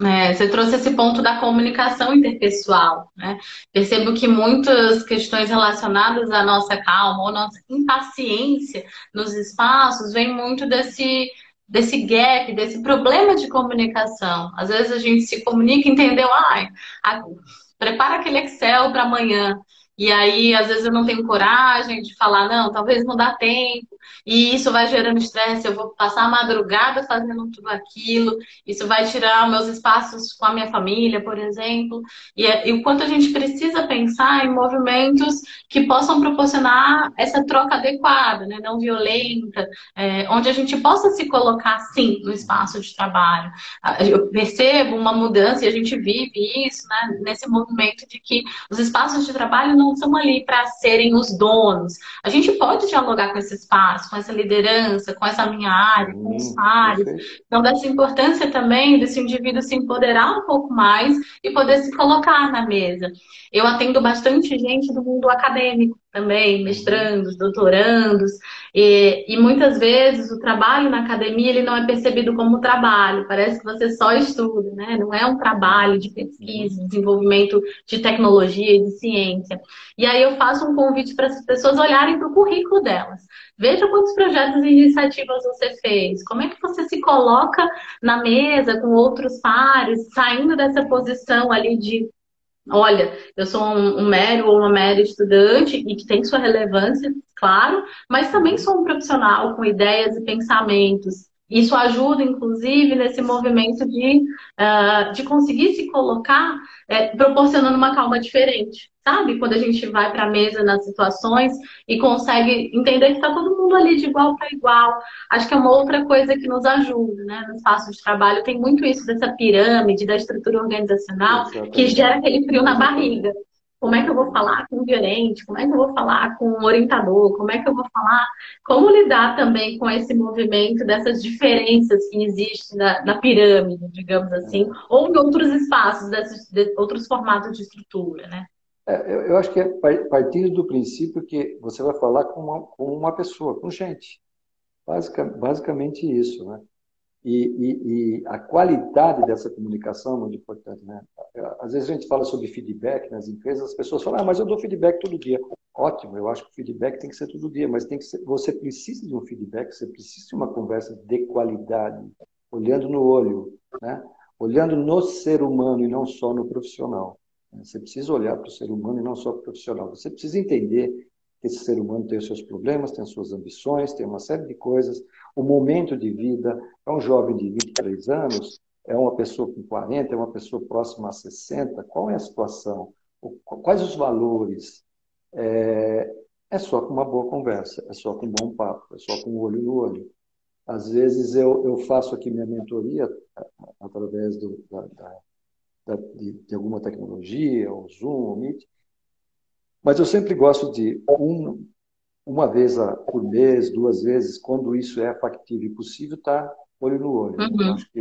É, você trouxe esse ponto da comunicação interpessoal. Né? Percebo que muitas questões relacionadas à nossa calma ou nossa impaciência nos espaços vem muito desse, desse gap, desse problema de comunicação. Às vezes a gente se comunica e entendeu, ah, prepara aquele Excel para amanhã. E aí, às vezes, eu não tenho coragem de falar, não, talvez não dá tempo. E isso vai gerando estresse, eu vou passar a madrugada fazendo tudo aquilo, isso vai tirar meus espaços com a minha família, por exemplo. E, é, e o quanto a gente precisa pensar em movimentos que possam proporcionar essa troca adequada, né? não violenta, é, onde a gente possa se colocar, sim, no espaço de trabalho. Eu percebo uma mudança e a gente vive isso, né? nesse movimento de que os espaços de trabalho não são ali para serem os donos. A gente pode dialogar com esse espaço, com essa liderança, com essa minha área, com os pares. Então, dessa importância também desse indivíduo se empoderar um pouco mais e poder se colocar na mesa. Eu atendo bastante gente do mundo acadêmico também, mestrandos, doutorandos, e, e, muitas vezes o trabalho na academia ele não é percebido como trabalho, parece que você só estuda, né? Não é um trabalho de pesquisa, desenvolvimento de tecnologia e de ciência. E aí eu faço um convite para as pessoas olharem para o currículo delas. Veja quantos projetos e iniciativas você fez, como é que você se coloca na mesa com outros pares, saindo dessa posição ali de olha, eu sou um, um mero ou uma mera estudante e que tem sua relevância, claro, mas também sou um profissional com ideias e pensamentos. Isso ajuda, inclusive, nesse movimento de, uh, de conseguir se colocar é, proporcionando uma calma diferente, sabe? Quando a gente vai para a mesa nas situações e consegue entender que está todo mundo ali de igual para igual. Acho que é uma outra coisa que nos ajuda, né? No espaço de trabalho tem muito isso dessa pirâmide, da estrutura organizacional, Exatamente. que gera aquele frio na barriga. Como é que eu vou falar com o gerente? Como é que eu vou falar com o orientador? Como é que eu vou falar? Como lidar também com esse movimento dessas diferenças que existem na, na pirâmide, digamos assim, ou em outros espaços, desses, de, outros formatos de estrutura, né? É, eu, eu, acho que é partir do princípio que você vai falar com uma, com uma pessoa, com gente. Basic, basicamente isso, né? E, e, e, a qualidade dessa comunicação é muito importante. Né? Às vezes a gente fala sobre feedback nas empresas, as pessoas falam, ah, mas eu dou feedback todo dia. ótimo, eu acho que o feedback tem que ser todo dia, mas tem que ser, você precisa de um feedback, você precisa de uma conversa de qualidade, olhando no olho, né? olhando no ser humano e não só no profissional. Você precisa olhar para o ser humano e não só para o profissional. Você precisa entender que esse ser humano tem os seus problemas, tem as suas ambições, tem uma série de coisas. O momento de vida é um jovem de 23 anos, é uma pessoa com 40, é uma pessoa próxima a 60. Qual é a situação? Quais os valores? É, é só com uma boa conversa, é só com um bom papo, é só com o olho no olho. Às vezes eu, eu faço aqui minha mentoria através do, da, da, de, de, alguma tecnologia, o Zoom, o Meet, mas eu sempre gosto de um, uma vez por mês, duas vezes, quando isso é factível e possível, tá olho no olho. Uhum. Acho que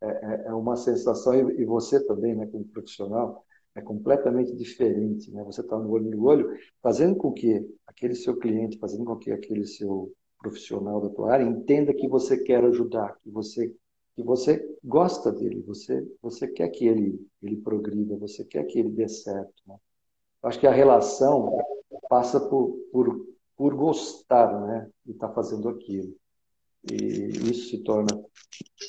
é, é, é uma sensação, e você também, né, como profissional, é completamente diferente. Né? Você está no olho no olho, fazendo com que aquele seu cliente, fazendo com que aquele seu profissional da tua área entenda que você quer ajudar, que você que você gosta dele, você você quer que ele ele progrida, você quer que ele dê certo. Né? Acho que a relação passa por, por, por gostar, né, de estar tá fazendo aquilo. E isso se torna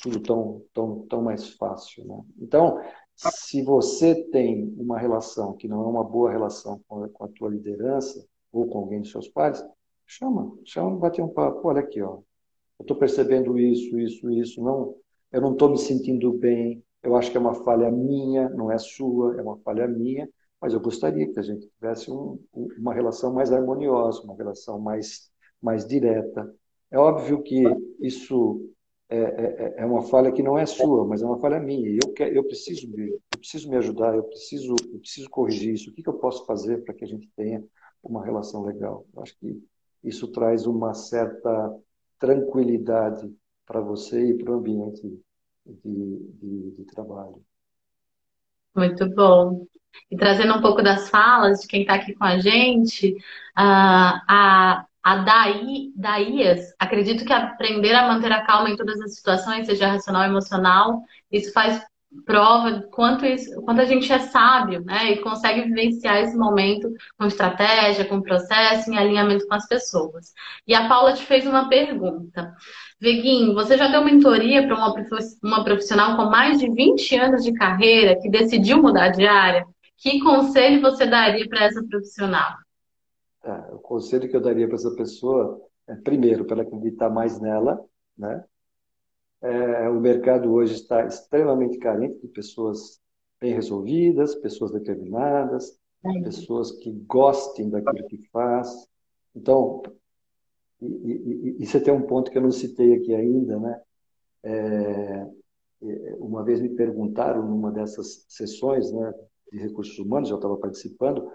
tudo tão tão tão mais fácil, né? Então, se você tem uma relação que não é uma boa relação com a, com a tua liderança ou com alguém dos seus pares, chama, chama, bater um papo. Olha aqui, ó, eu estou percebendo isso, isso, isso. Não, eu não estou me sentindo bem. Eu acho que é uma falha minha, não é sua, é uma falha minha. Mas eu gostaria que a gente tivesse um, uma relação mais harmoniosa, uma relação mais, mais direta. É óbvio que isso é, é, é, uma falha que não é sua, mas é uma falha minha. Eu, quero, eu, preciso, me, eu preciso me ajudar, eu preciso, eu preciso corrigir isso. O que, que eu posso fazer para que a gente tenha uma relação legal? Eu acho que isso traz uma certa tranquilidade para você e para o ambiente de, de, de trabalho. Muito bom. E trazendo um pouco das falas de quem está aqui com a gente, a, a, Daí, Daías, acredito que aprender a manter a calma em todas as situações, seja racional ou emocional, isso faz prova quanto, isso, quanto a gente é sábio, né? E consegue vivenciar esse momento com estratégia, com processo, em alinhamento com as pessoas. E a Paula te fez uma pergunta. Veguinho, você já deu mentoria para uma, uma profissional com mais de 20 anos de carreira que decidiu mudar de área? Que conselho você daria para essa profissional? É, o conselho que eu daria para essa pessoa é, primeiro, para ela acreditar mais nela, né? É, o mercado hoje está extremamente carente de pessoas bem resolvidas, pessoas determinadas, é. pessoas que gostem daquilo que faz. Então, e, e, e, você tem um ponto que eu não citei aqui ainda, né? É, é, uma vez me perguntaram numa dessas sessões né, de recursos humanos, eu estava participando,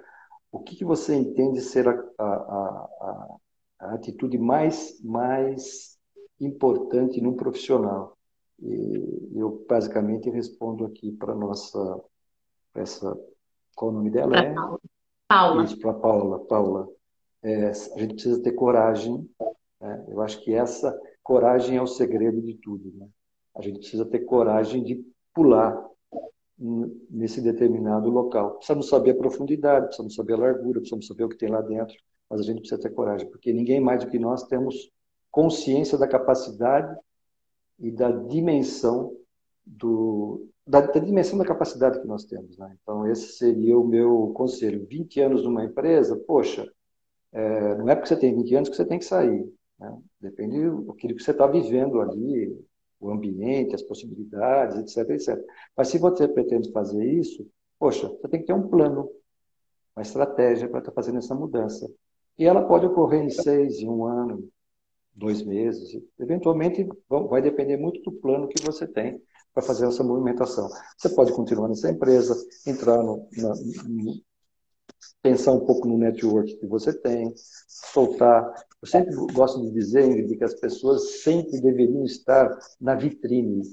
o que, que você entende ser a, a, a, a atitude mais, mais importante num profissional? E eu basicamente respondo aqui para nossa essa qual o nome dela é Paula. Isso para Paula. Paula, é, a gente precisa ter coragem. Né? Eu acho que essa coragem é o segredo de tudo. Né? A gente precisa ter coragem de pular nesse determinado local. Precisamos saber a profundidade, precisamos saber a largura, precisamos saber o que tem lá dentro, mas a gente precisa ter coragem, porque ninguém mais do que nós temos consciência da capacidade e da dimensão do da, da dimensão da capacidade que nós temos. Né? Então esse seria o meu conselho. 20 anos numa empresa, poxa, é, não é porque você tem 20 anos que você tem que sair. Né? Depende do que você está vivendo ali, o ambiente, as possibilidades, etc, etc. Mas se você pretende fazer isso, poxa, você tem que ter um plano, uma estratégia para estar tá fazendo essa mudança. E ela pode ocorrer em seis, em um ano, dois meses. Eventualmente, vai depender muito do plano que você tem para fazer essa movimentação. Você pode continuar nessa empresa, entrar no, na, pensar um pouco no network que você tem, soltar. Eu sempre gosto de dizer que as pessoas sempre deveriam estar na vitrine,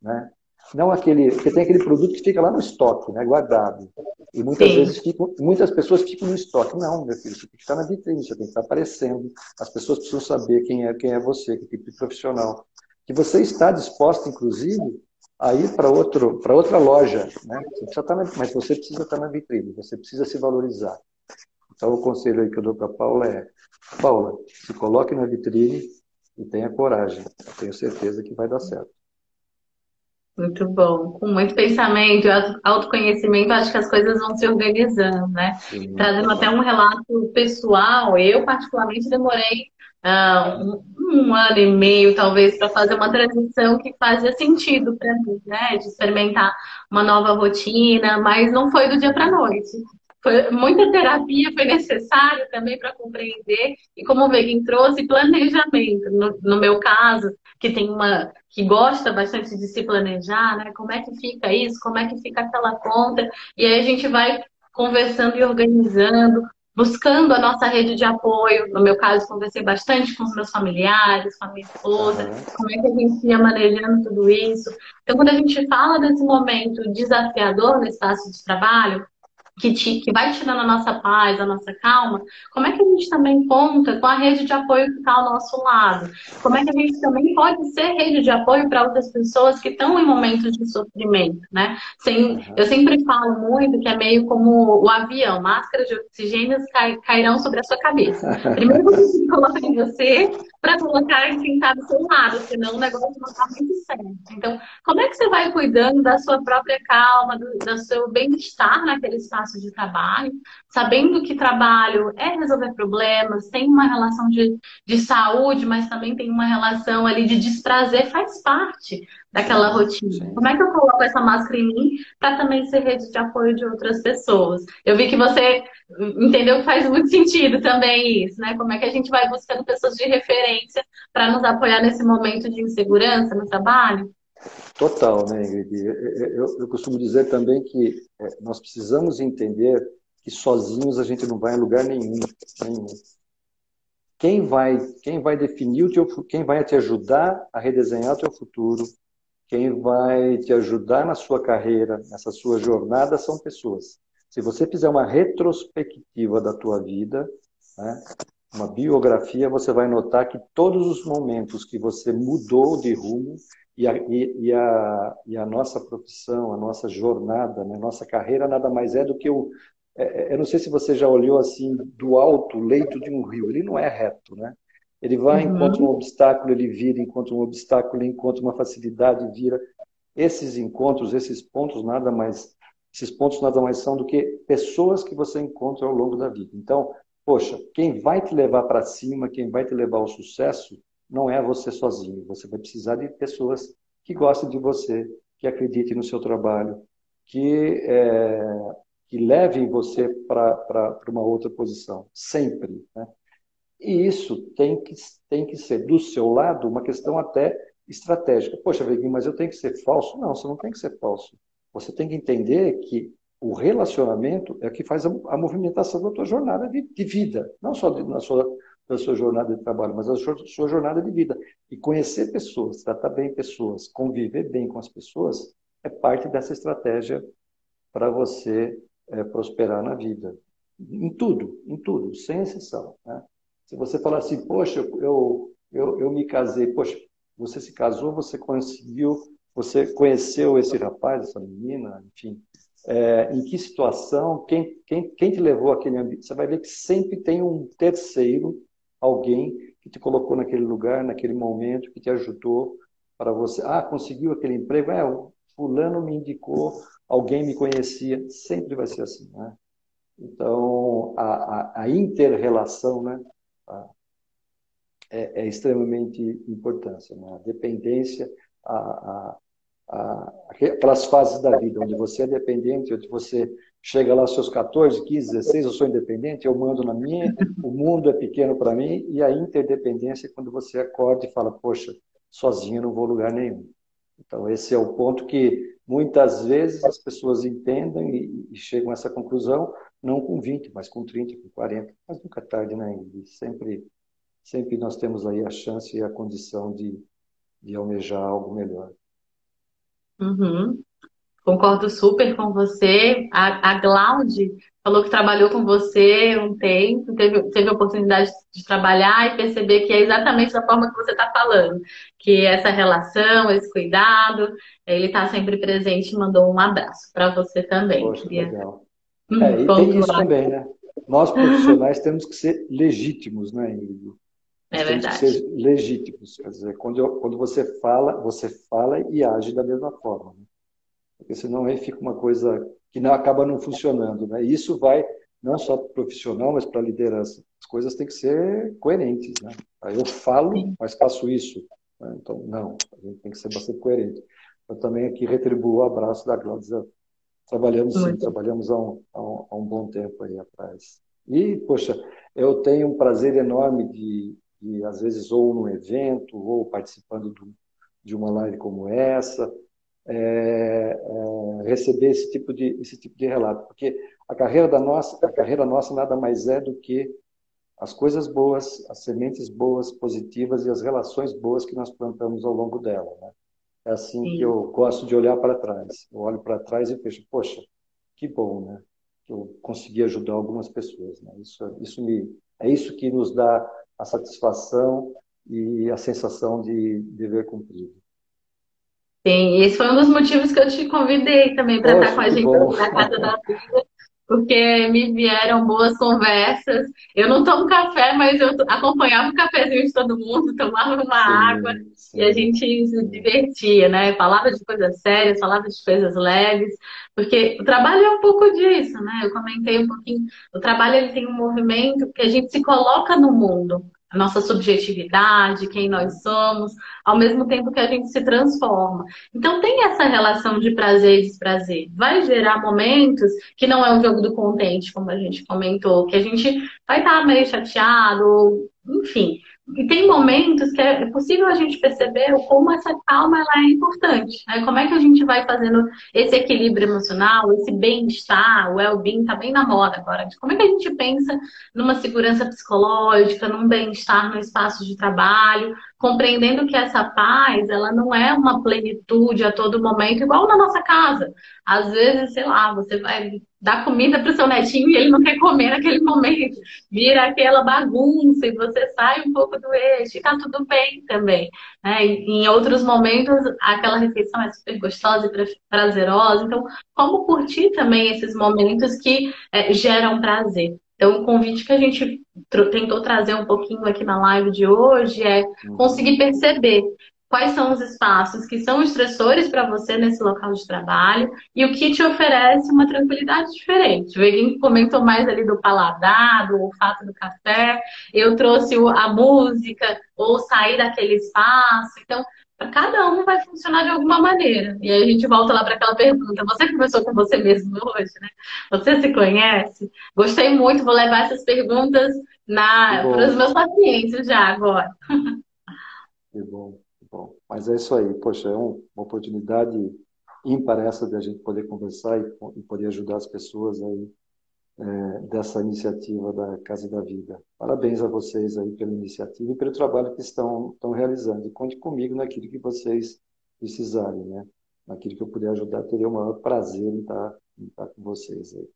né? Não aquele, porque tem aquele produto que fica lá no estoque, né, guardado. E muitas Sim. vezes ficam, muitas pessoas ficam no estoque. Não, meu filho, você tem que estar na vitrine, você tem que estar aparecendo. As pessoas precisam saber quem é, quem é você, que tipo de profissional. Que você está disposto, inclusive, a ir para outro para outra loja, né? Você estar na, mas você precisa estar na vitrine, você precisa se valorizar. Então, o conselho aí que eu dou para a Paula é: Paula, se coloque na vitrine e tenha coragem. tenho certeza que vai dar certo. Muito bom. Com muito pensamento e autoconhecimento, acho que as coisas vão se organizando, né? Sim. Trazendo até um relato pessoal, eu particularmente demorei uh, um, um, ano e meio, talvez, para fazer uma transição que fazia sentido para mim, né? De experimentar uma nova rotina, mas não foi do dia para a noite. Foi, muita terapia foi necessária também para compreender. E como o Vegan trouxe planejamento. No, no, meu caso que tem uma que gosta bastante de se planejar né? Como é que fica isso? Como é que fica aquela conta? E aí a gente vai conversando e organizando buscando a nossa rede de apoio. No meu caso conversei bastante com os meus familiares com a minha esposa uhum. como é que a gente ia manejando tudo isso. Então quando a gente fala desse momento desafiador no espaço de trabalho que, te, que vai tirando a nossa paz, a nossa calma, como é que a gente também conta com a rede de apoio que está ao nosso lado? Como é que a gente também pode ser rede de apoio para outras pessoas que estão em momentos de sofrimento, né? Sem, eu sempre falo muito que é meio como o avião, máscaras de oxigênio cai, cairão sobre a sua cabeça. Primeiro você coloca em você para colocar em quem está do seu lado, senão o negócio não está muito certo. Então, como é que você vai cuidando da sua própria calma, do, do seu bem-estar naquele espaço espaço de trabalho, sabendo que trabalho é resolver problemas, tem uma relação de, de saúde, mas também tem uma relação ali de desprazer, faz parte daquela rotina. Sim. Como é que eu coloco essa máscara em mim para também ser rede de apoio de outras pessoas? Eu vi que você entendeu que faz muito sentido também isso, né? Como é que a gente vai buscando pessoas de referência para nos apoiar nesse momento de insegurança no trabalho? Total, né, Ingrid? Eu, eu costumo dizer também que é, nós precisamos entender que sozinhos a gente não vai em lugar nenhum. nenhum. Quem vai, quem vai definir o teu, quem vai te ajudar a redesenhar o teu futuro, quem vai te ajudar na sua carreira, nessa sua jornada, são pessoas. Se você fizer uma retrospectiva da tua vida, né, uma biografia, você vai notar que todos os momentos que você mudou de rumo e a, e, a, e a nossa profissão, a nossa jornada, né, nossa carreira nada mais é do que o. É, é, eu não sei se você já olhou assim do alto leito de um rio. Ele não é reto, né? Ele vai, uhum. encontra um obstáculo, ele vira, encontra um obstáculo, ele encontra uma facilidade, vira. Esses encontros, esses pontos nada mais, esses pontos nada mais são do que pessoas que você encontra ao longo da vida. Então, poxa, quem vai te levar para cima, quem vai te levar ao sucesso, não é você sozinho. Você vai precisar de pessoas que gostem de você, que acreditem no seu trabalho, que, é, que levem você para uma outra posição, sempre. Né? E isso tem que, tem que ser, do seu lado, uma questão até estratégica. Poxa, Veguinho, mas eu tenho que ser falso? Não, você não tem que ser falso. Você tem que entender que o relacionamento é o que faz a, a movimentação da tua jornada de, de vida, não só de, na sua da sua jornada de trabalho, mas da sua jornada de vida. E conhecer pessoas, tratar bem pessoas, conviver bem com as pessoas, é parte dessa estratégia para você é, prosperar na vida. Em tudo, em tudo, sem exceção. Né? Se você falar assim, poxa, eu, eu, eu me casei, poxa, você se casou, você conseguiu, você conheceu esse rapaz, essa menina, enfim, é, em que situação, quem, quem, quem te levou àquele ambiente. Você vai ver que sempre tem um terceiro alguém que te colocou naquele lugar, naquele momento, que te ajudou para você. Ah, conseguiu aquele emprego? É, o fulano me indicou, alguém me conhecia. Sempre vai ser assim, né? Então, a, a, a inter-relação, né? É, é, extremamente importante. Né? A dependência, a, a, a, aquelas fases da vida onde você é dependente, onde você chega lá aos seus 14, 15, 16, eu sou independente, eu mando na minha, o mundo é pequeno para mim, e a interdependência é quando você acorda e fala, poxa, sozinho não vou lugar nenhum. Então, esse é o ponto que muitas vezes as pessoas entendem e, e chegam a essa conclusão, não com 20, mas com 30, com 40, mas nunca é tarde, né? E sempre, sempre nós temos aí a chance e a condição de, de almejar algo melhor. Uhum. Concordo super com você. A, a Glaude falou que trabalhou com você um tempo, teve, teve a oportunidade de trabalhar e perceber que é exatamente da forma que você está falando, que essa relação, esse cuidado, ele está sempre presente e mandou um abraço para você também. Poxa, Queria... legal. Hum, é, e tem isso também, né? nós profissionais temos que ser legítimos, né, Ingrid? É verdade. Temos que ser legítimos. Quer dizer, quando, eu, quando você fala, você fala e age da mesma forma. Né? Porque senão aí fica uma coisa que não acaba não funcionando, né? E isso vai não só para o profissional, mas para a liderança. As coisas têm que ser coerentes, né? Aí eu falo, mas faço isso. Né? Então, não, a gente tem que ser bastante coerente. Eu também aqui retribuo o abraço da Cláudia. Trabalhamos sim, trabalhamos há um, há, um, há um, bom tempo aí atrás. E, poxa, eu tenho um prazer enorme de, de às vezes, ou num evento, ou participando do, de uma live como essa, é, é, receber esse tipo de esse tipo de relato, porque a carreira da nossa a carreira nossa nada mais é do que as coisas boas, as sementes boas, positivas e as relações boas que nós plantamos ao longo dela. Né? É assim Sim. que eu gosto de olhar para trás. Eu olho para trás e vejo, poxa, que bom, né? Que eu consegui ajudar algumas pessoas. Né? Isso, isso me, é isso que nos dá a satisfação e a sensação de dever cumprido. Sim, esse foi um dos motivos que eu te convidei também para estar com a gente na Casa da Vida, porque me vieram boas conversas. Eu não tomo café, mas eu acompanhava o cafezinho de todo mundo, tomava uma sim, água sim. e a gente se divertia, né? Falava de coisas sérias, falava de coisas leves, porque o trabalho é um pouco disso, né? Eu comentei um pouquinho. O trabalho ele tem um movimento que a gente se coloca no mundo a nossa subjetividade, quem nós somos, ao mesmo tempo que a gente se transforma. Então tem essa relação de prazer e desprazer. Vai gerar momentos que não é um jogo do contente, como a gente comentou, que a gente vai estar meio chateado, enfim. E tem momentos que é possível a gente perceber como essa calma ela é importante. Né? Como é que a gente vai fazendo esse equilíbrio emocional, esse bem-estar, o well-being está bem na moda agora. Como é que a gente pensa numa segurança psicológica, num bem-estar no espaço de trabalho, compreendendo que essa paz, ela não é uma plenitude a todo momento, igual na nossa casa. Às vezes, sei lá, você vai dar comida para o seu netinho e ele não quer comer naquele momento. Vira aquela bagunça e você sai um pouco do eixo e tá tudo bem também. Né? em outros momentos, aquela refeição é super gostosa e prazerosa. Então, como curtir também esses momentos que é, geram prazer? Então, o convite que a gente tentou trazer um pouquinho aqui na live de hoje é conseguir perceber quais são os espaços que são estressores para você nesse local de trabalho e o que te oferece uma tranquilidade diferente. O Eguin comentou mais ali do paladar, do olfato do café, eu trouxe a música ou sair daquele espaço. Então, cada um vai funcionar de alguma maneira. E aí a gente volta lá para aquela pergunta: você conversou com você mesmo hoje, né? Você se conhece? Gostei muito, vou levar essas perguntas para os meus pacientes já agora. Que bom, que bom. Mas é isso aí, poxa, é uma oportunidade ímpar essa de a gente poder conversar e poder ajudar as pessoas aí é, dessa iniciativa da Casa da Vida. Parabéns a vocês aí pela iniciativa e pelo trabalho que estão, estão realizando. E conte comigo naquilo que vocês precisarem, né? Naquilo que eu puder ajudar, teria o maior prazer em estar, em estar com vocês aí.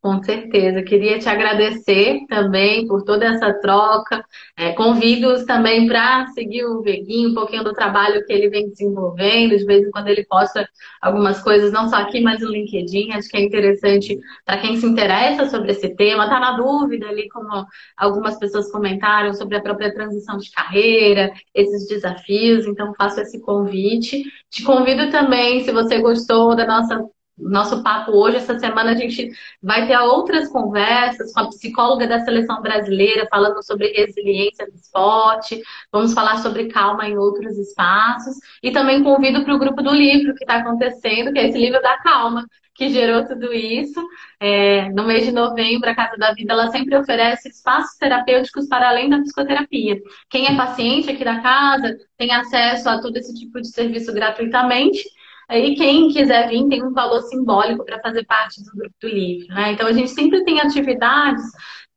Com certeza. Queria te agradecer também por toda essa troca. É, Convido-os também para seguir o Veguinho, um pouquinho do trabalho que ele vem desenvolvendo. De vez em quando ele posta algumas coisas, não só aqui, mas no LinkedIn. Acho que é interessante para quem se interessa sobre esse tema. Está na dúvida ali, como algumas pessoas comentaram, sobre a própria transição de carreira, esses desafios. Então, faço esse convite. Te convido também, se você gostou da nossa nosso papo hoje, essa semana, a gente vai ter outras conversas com a psicóloga da seleção brasileira, falando sobre resiliência no esporte. Vamos falar sobre calma em outros espaços. E também convido para o grupo do livro que está acontecendo, que é esse livro da calma, que gerou tudo isso. É, no mês de novembro, a Casa da Vida ela sempre oferece espaços terapêuticos para além da psicoterapia. Quem é paciente aqui da casa tem acesso a todo esse tipo de serviço gratuitamente. E quem quiser vir tem um valor simbólico para fazer parte do grupo do livro. Né? Então a gente sempre tem atividades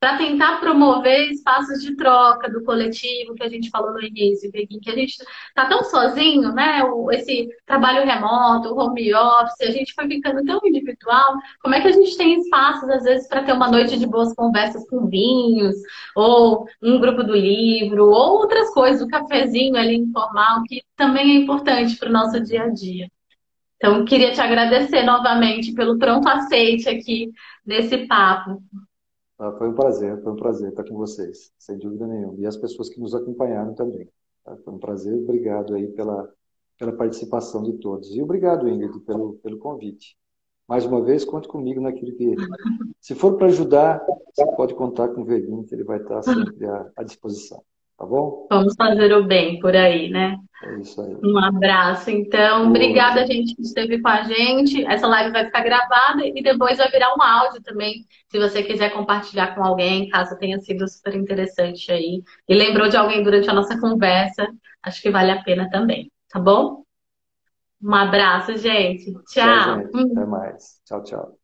para tentar promover espaços de troca do coletivo que a gente falou no início, que a gente está tão sozinho, né? Esse trabalho remoto, home office, a gente foi ficando tão individual. Como é que a gente tem espaços, às vezes, para ter uma noite de boas conversas com vinhos, ou um grupo do livro, ou outras coisas, o um cafezinho ali informal, que também é importante para o nosso dia a dia. Então, queria te agradecer novamente pelo pronto aceite aqui nesse papo. Ah, foi um prazer, foi um prazer estar com vocês, sem dúvida nenhuma. E as pessoas que nos acompanharam também. Tá? Foi um prazer, obrigado aí pela, pela participação de todos. E obrigado, Ingrid, pelo, pelo convite. Mais uma vez, conte comigo naquilo que. Se for para ajudar, você pode contar com o Veguinho, que ele vai estar sempre à, à disposição. Tá bom? Vamos fazer o bem por aí, né? É isso aí. Um abraço, então. Obrigada, gente, que esteve com a gente. Essa live vai ficar gravada e depois vai virar um áudio também, se você quiser compartilhar com alguém, caso tenha sido super interessante aí. E lembrou de alguém durante a nossa conversa, acho que vale a pena também, tá bom? Um abraço, gente. Tchau. Tchau, gente. Até mais. Tchau, tchau.